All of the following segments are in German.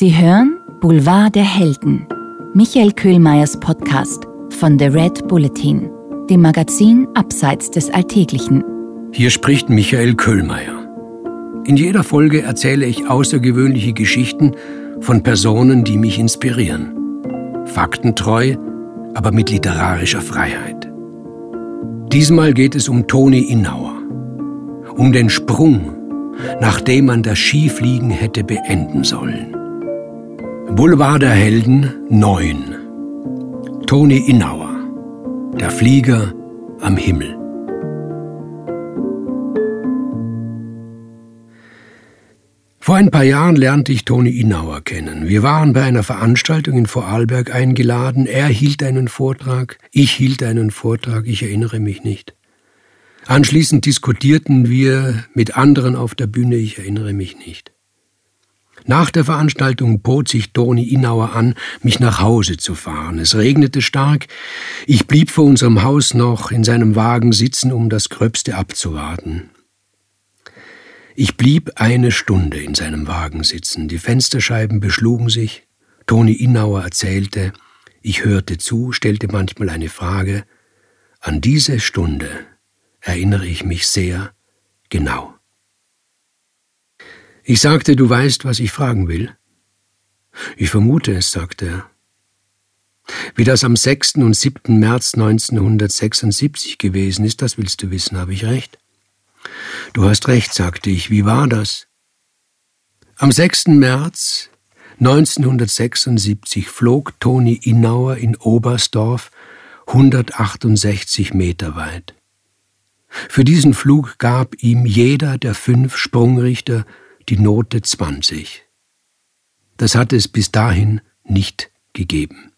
Sie hören Boulevard der Helden, Michael Köhlmeiers Podcast von The Red Bulletin, dem Magazin Abseits des Alltäglichen. Hier spricht Michael Köhlmeier. In jeder Folge erzähle ich außergewöhnliche Geschichten von Personen, die mich inspirieren. Faktentreu, aber mit literarischer Freiheit. Diesmal geht es um Toni Innauer. Um den Sprung, nachdem man das Skifliegen hätte beenden sollen. Boulevard der Helden 9. Toni Innauer. Der Flieger am Himmel. Vor ein paar Jahren lernte ich Toni Innauer kennen. Wir waren bei einer Veranstaltung in Vorarlberg eingeladen. Er hielt einen Vortrag, ich hielt einen Vortrag, ich erinnere mich nicht. Anschließend diskutierten wir mit anderen auf der Bühne, ich erinnere mich nicht. Nach der Veranstaltung bot sich Toni Innauer an, mich nach Hause zu fahren. Es regnete stark. Ich blieb vor unserem Haus noch in seinem Wagen sitzen, um das Gröbste abzuwarten. Ich blieb eine Stunde in seinem Wagen sitzen. Die Fensterscheiben beschlugen sich. Toni Innauer erzählte. Ich hörte zu, stellte manchmal eine Frage. An diese Stunde erinnere ich mich sehr genau. Ich sagte, du weißt, was ich fragen will. Ich vermute es, sagte er. Wie das am 6. und 7. März 1976 gewesen ist, das willst du wissen, habe ich recht? Du hast recht, sagte ich. Wie war das? Am 6. März 1976 flog Toni Innauer in Oberstdorf 168 Meter weit. Für diesen Flug gab ihm jeder der fünf Sprungrichter die Note 20. Das hatte es bis dahin nicht gegeben.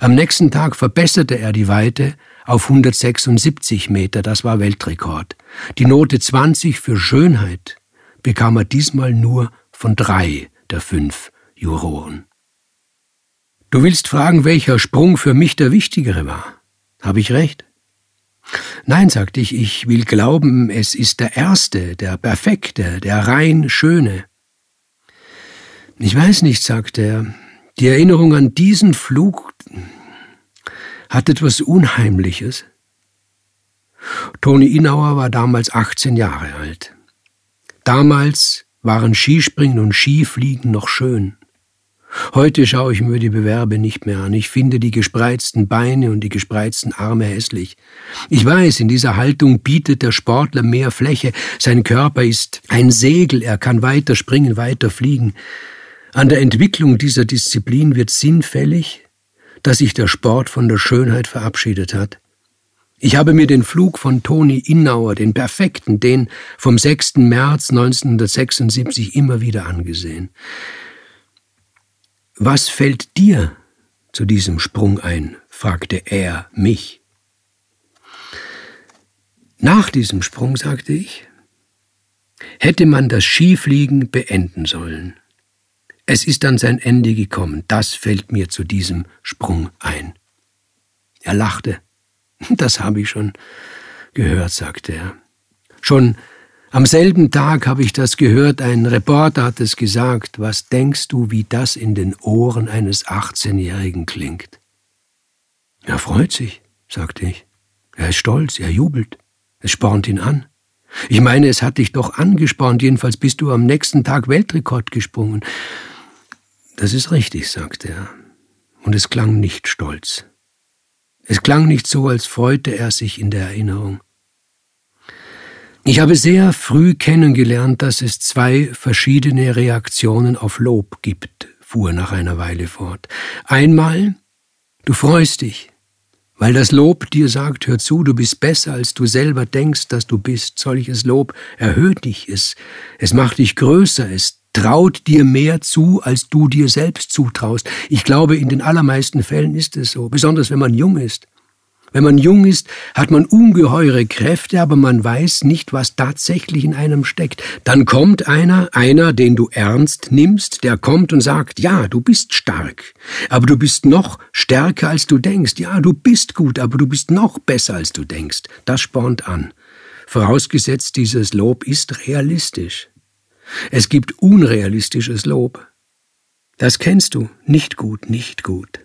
Am nächsten Tag verbesserte er die Weite auf 176 Meter, das war Weltrekord. Die Note 20 für Schönheit bekam er diesmal nur von drei der fünf Juroren. Du willst fragen, welcher Sprung für mich der wichtigere war. Habe ich recht? Nein, sagte ich, ich will glauben, es ist der erste, der perfekte, der rein schöne. Ich weiß nicht, sagte er, die Erinnerung an diesen Flug hat etwas Unheimliches. Toni Innauer war damals 18 Jahre alt. Damals waren Skispringen und Skifliegen noch schön. Heute schaue ich mir die Bewerbe nicht mehr an. Ich finde die gespreizten Beine und die gespreizten Arme hässlich. Ich weiß, in dieser Haltung bietet der Sportler mehr Fläche. Sein Körper ist ein Segel, er kann weiter springen, weiter fliegen. An der Entwicklung dieser Disziplin wird sinnfällig, dass sich der Sport von der Schönheit verabschiedet hat. Ich habe mir den Flug von Toni Innauer, den perfekten, den vom 6. März 1976 immer wieder angesehen. Was fällt dir zu diesem Sprung ein? fragte er mich. Nach diesem Sprung, sagte ich, hätte man das Skifliegen beenden sollen. Es ist an sein Ende gekommen. Das fällt mir zu diesem Sprung ein. Er lachte. Das habe ich schon gehört, sagte er. Schon am selben Tag habe ich das gehört, ein Reporter hat es gesagt. Was denkst du, wie das in den Ohren eines 18-Jährigen klingt? Er freut sich, sagte ich. Er ist stolz, er jubelt. Es spornt ihn an. Ich meine, es hat dich doch angespornt, jedenfalls bist du am nächsten Tag Weltrekord gesprungen. Das ist richtig, sagte er, und es klang nicht stolz. Es klang nicht so, als freute er sich in der Erinnerung. Ich habe sehr früh kennengelernt, dass es zwei verschiedene Reaktionen auf Lob gibt, fuhr nach einer Weile fort. Einmal, du freust dich, weil das Lob dir sagt, hör zu, du bist besser, als du selber denkst, dass du bist. Solches Lob erhöht dich, es, es macht dich größer, es traut dir mehr zu, als du dir selbst zutraust. Ich glaube, in den allermeisten Fällen ist es so, besonders wenn man jung ist. Wenn man jung ist, hat man ungeheure Kräfte, aber man weiß nicht, was tatsächlich in einem steckt. Dann kommt einer, einer, den du ernst nimmst, der kommt und sagt, ja, du bist stark, aber du bist noch stärker, als du denkst. Ja, du bist gut, aber du bist noch besser, als du denkst. Das spornt an. Vorausgesetzt, dieses Lob ist realistisch. Es gibt unrealistisches Lob. Das kennst du. Nicht gut, nicht gut.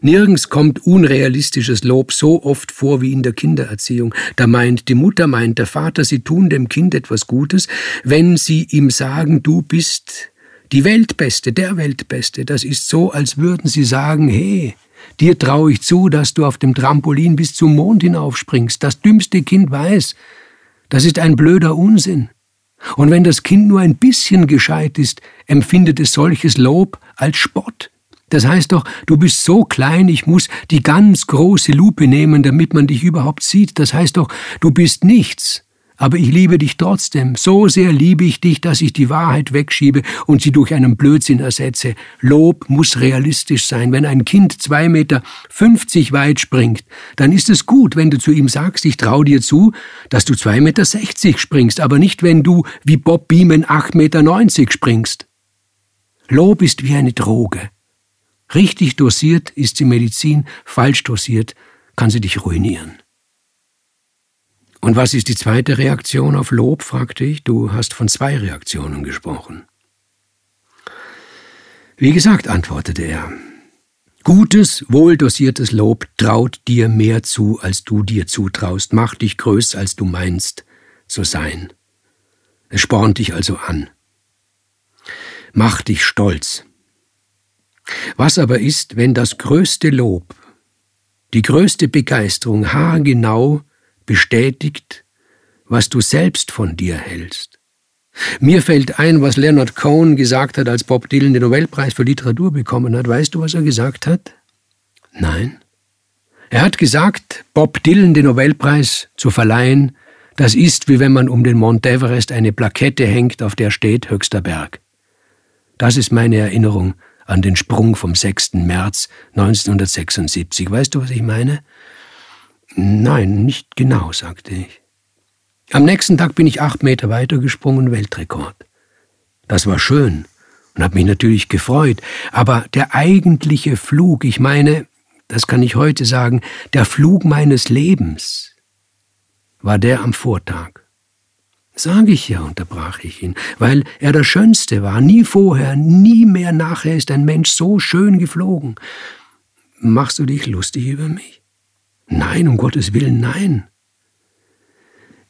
Nirgends kommt unrealistisches Lob so oft vor wie in der Kindererziehung. Da meint die Mutter, meint der Vater, sie tun dem Kind etwas Gutes, wenn sie ihm sagen, du bist die Weltbeste, der Weltbeste. Das ist so, als würden sie sagen, hey, dir traue ich zu, dass du auf dem Trampolin bis zum Mond hinaufspringst. Das dümmste Kind weiß, das ist ein blöder Unsinn. Und wenn das Kind nur ein bisschen gescheit ist, empfindet es solches Lob als Spott. Das heißt doch, du bist so klein, ich muss die ganz große Lupe nehmen, damit man dich überhaupt sieht. Das heißt doch, du bist nichts. Aber ich liebe dich trotzdem. So sehr liebe ich dich, dass ich die Wahrheit wegschiebe und sie durch einen Blödsinn ersetze. Lob muss realistisch sein. Wenn ein Kind zwei Meter fünfzig weit springt, dann ist es gut, wenn du zu ihm sagst, ich trau dir zu, dass du zwei Meter sechzig springst, aber nicht, wenn du wie Bob Beeman acht Meter neunzig springst. Lob ist wie eine Droge. Richtig dosiert ist sie Medizin, falsch dosiert kann sie dich ruinieren. Und was ist die zweite Reaktion auf Lob? fragte ich. Du hast von zwei Reaktionen gesprochen. Wie gesagt, antwortete er, Gutes, wohldosiertes Lob traut dir mehr zu, als du dir zutraust, macht dich größer, als du meinst zu sein. Es spornt dich also an. Macht dich stolz. Was aber ist, wenn das größte Lob, die größte Begeisterung haargenau bestätigt, was du selbst von dir hältst? Mir fällt ein, was Leonard Cohen gesagt hat, als Bob Dylan den Nobelpreis für Literatur bekommen hat. Weißt du, was er gesagt hat? Nein. Er hat gesagt, Bob Dylan den Nobelpreis zu verleihen, das ist wie wenn man um den Mount Everest eine Plakette hängt, auf der steht höchster Berg. Das ist meine Erinnerung an den Sprung vom 6. März 1976. Weißt du, was ich meine? Nein, nicht genau, sagte ich. Am nächsten Tag bin ich acht Meter weiter gesprungen, Weltrekord. Das war schön und hat mich natürlich gefreut, aber der eigentliche Flug, ich meine, das kann ich heute sagen, der Flug meines Lebens war der am Vortag. Sage ich ja, unterbrach ich ihn, weil er der Schönste war. Nie vorher, nie mehr nachher ist ein Mensch so schön geflogen. Machst du dich lustig über mich? Nein, um Gottes Willen, nein.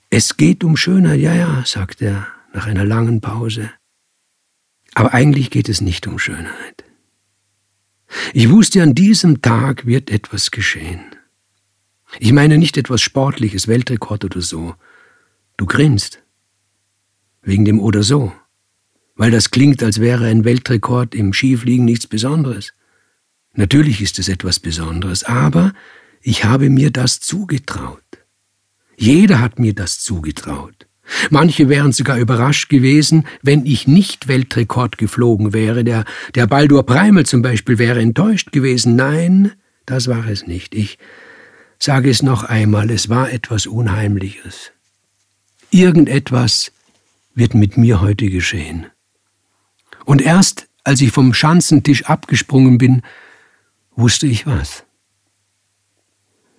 Es geht um Schönheit, ja, ja, sagt er nach einer langen Pause. Aber eigentlich geht es nicht um Schönheit. Ich wusste, an diesem Tag wird etwas geschehen. Ich meine nicht etwas Sportliches, Weltrekord oder so. Du grinst. Wegen dem oder so. Weil das klingt, als wäre ein Weltrekord im Skifliegen nichts Besonderes. Natürlich ist es etwas Besonderes, aber ich habe mir das zugetraut. Jeder hat mir das zugetraut. Manche wären sogar überrascht gewesen, wenn ich nicht Weltrekord geflogen wäre. Der, der Baldur Preimel zum Beispiel wäre enttäuscht gewesen. Nein, das war es nicht. Ich sage es noch einmal, es war etwas Unheimliches. Irgendetwas wird mit mir heute geschehen. Und erst als ich vom Schanzentisch abgesprungen bin, wusste ich was.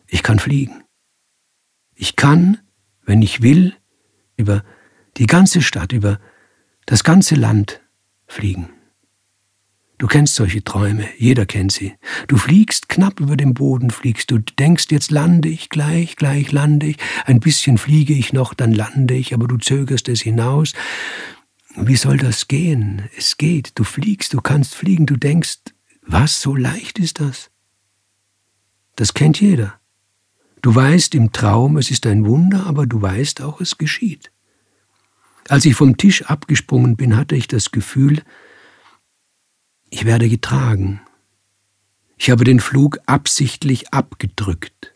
Ich kann fliegen. Ich kann, wenn ich will, über die ganze Stadt, über das ganze Land fliegen. Du kennst solche Träume, jeder kennt sie. Du fliegst knapp über dem Boden, fliegst du, denkst, jetzt lande ich gleich, gleich lande ich, ein bisschen fliege ich noch, dann lande ich, aber du zögerst es hinaus. Wie soll das gehen? Es geht, du fliegst, du kannst fliegen, du denkst, was, so leicht ist das? Das kennt jeder. Du weißt im Traum, es ist ein Wunder, aber du weißt auch, es geschieht. Als ich vom Tisch abgesprungen bin, hatte ich das Gefühl, ich werde getragen. Ich habe den Flug absichtlich abgedrückt.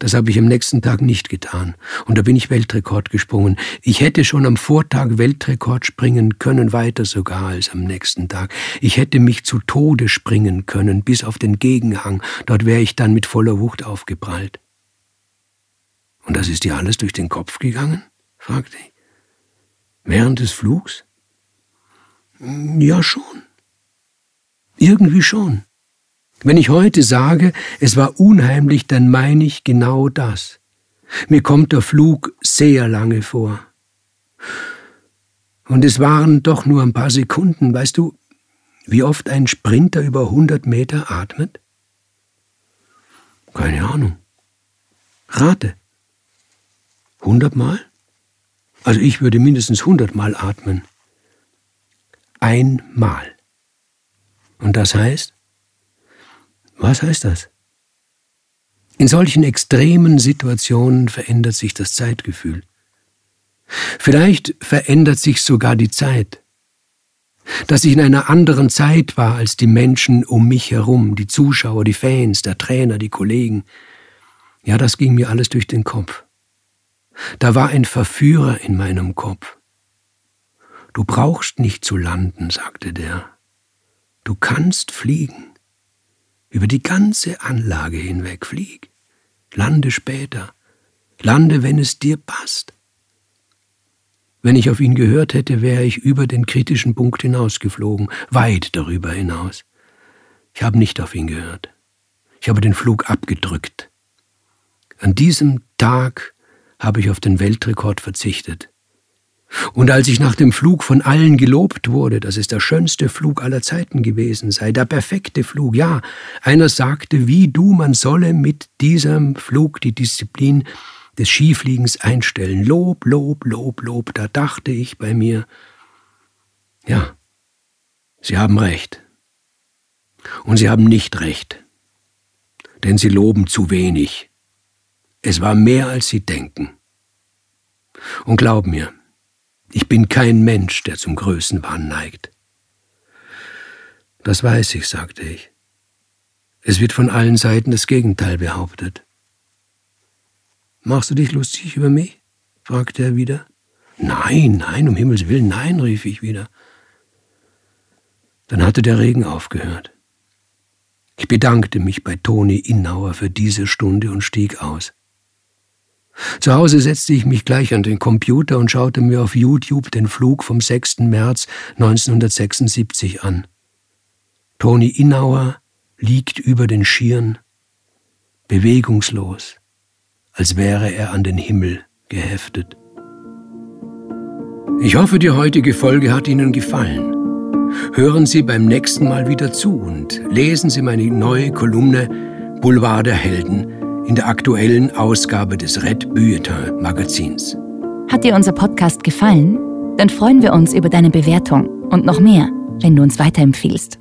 Das habe ich am nächsten Tag nicht getan. Und da bin ich Weltrekord gesprungen. Ich hätte schon am Vortag Weltrekord springen können, weiter sogar als am nächsten Tag. Ich hätte mich zu Tode springen können, bis auf den Gegenhang. Dort wäre ich dann mit voller Wucht aufgeprallt. Und das ist dir alles durch den Kopf gegangen? fragte ich. Während des Flugs? Ja, schon. Irgendwie schon. Wenn ich heute sage, es war unheimlich, dann meine ich genau das. Mir kommt der Flug sehr lange vor. Und es waren doch nur ein paar Sekunden, weißt du, wie oft ein Sprinter über 100 Meter atmet? Keine Ahnung. Rate. 100 Mal? Also ich würde mindestens 100 Mal atmen. Einmal. Und das heißt? Was heißt das? In solchen extremen Situationen verändert sich das Zeitgefühl. Vielleicht verändert sich sogar die Zeit. Dass ich in einer anderen Zeit war als die Menschen um mich herum, die Zuschauer, die Fans, der Trainer, die Kollegen. Ja, das ging mir alles durch den Kopf. Da war ein Verführer in meinem Kopf. Du brauchst nicht zu landen, sagte der. Du kannst fliegen. Über die ganze Anlage hinweg flieg. Lande später. Lande, wenn es dir passt. Wenn ich auf ihn gehört hätte, wäre ich über den kritischen Punkt hinausgeflogen, weit darüber hinaus. Ich habe nicht auf ihn gehört. Ich habe den Flug abgedrückt. An diesem Tag habe ich auf den Weltrekord verzichtet. Und als ich nach dem Flug von allen gelobt wurde, dass es der schönste Flug aller Zeiten gewesen sei, der perfekte Flug, ja, einer sagte, wie du, man solle mit diesem Flug die Disziplin des Skifliegens einstellen. Lob, Lob, Lob, Lob, da dachte ich bei mir, ja, Sie haben recht. Und Sie haben nicht recht, denn Sie loben zu wenig. Es war mehr, als Sie denken. Und glaub mir, ich bin kein Mensch, der zum Größenwahn neigt. Das weiß ich, sagte ich. Es wird von allen Seiten das Gegenteil behauptet. Machst du dich lustig über mich? fragte er wieder. Nein, nein, um Himmels willen, nein, rief ich wieder. Dann hatte der Regen aufgehört. Ich bedankte mich bei Toni Innauer für diese Stunde und stieg aus. Zu Hause setzte ich mich gleich an den Computer und schaute mir auf YouTube den Flug vom 6. März 1976 an. Toni Innauer liegt über den Schieren, bewegungslos, als wäre er an den Himmel geheftet. Ich hoffe, die heutige Folge hat Ihnen gefallen. Hören Sie beim nächsten Mal wieder zu und lesen Sie meine neue Kolumne Boulevard der Helden in der aktuellen Ausgabe des Red Bulletin Magazins. Hat dir unser Podcast gefallen? Dann freuen wir uns über deine Bewertung und noch mehr, wenn du uns weiterempfiehlst.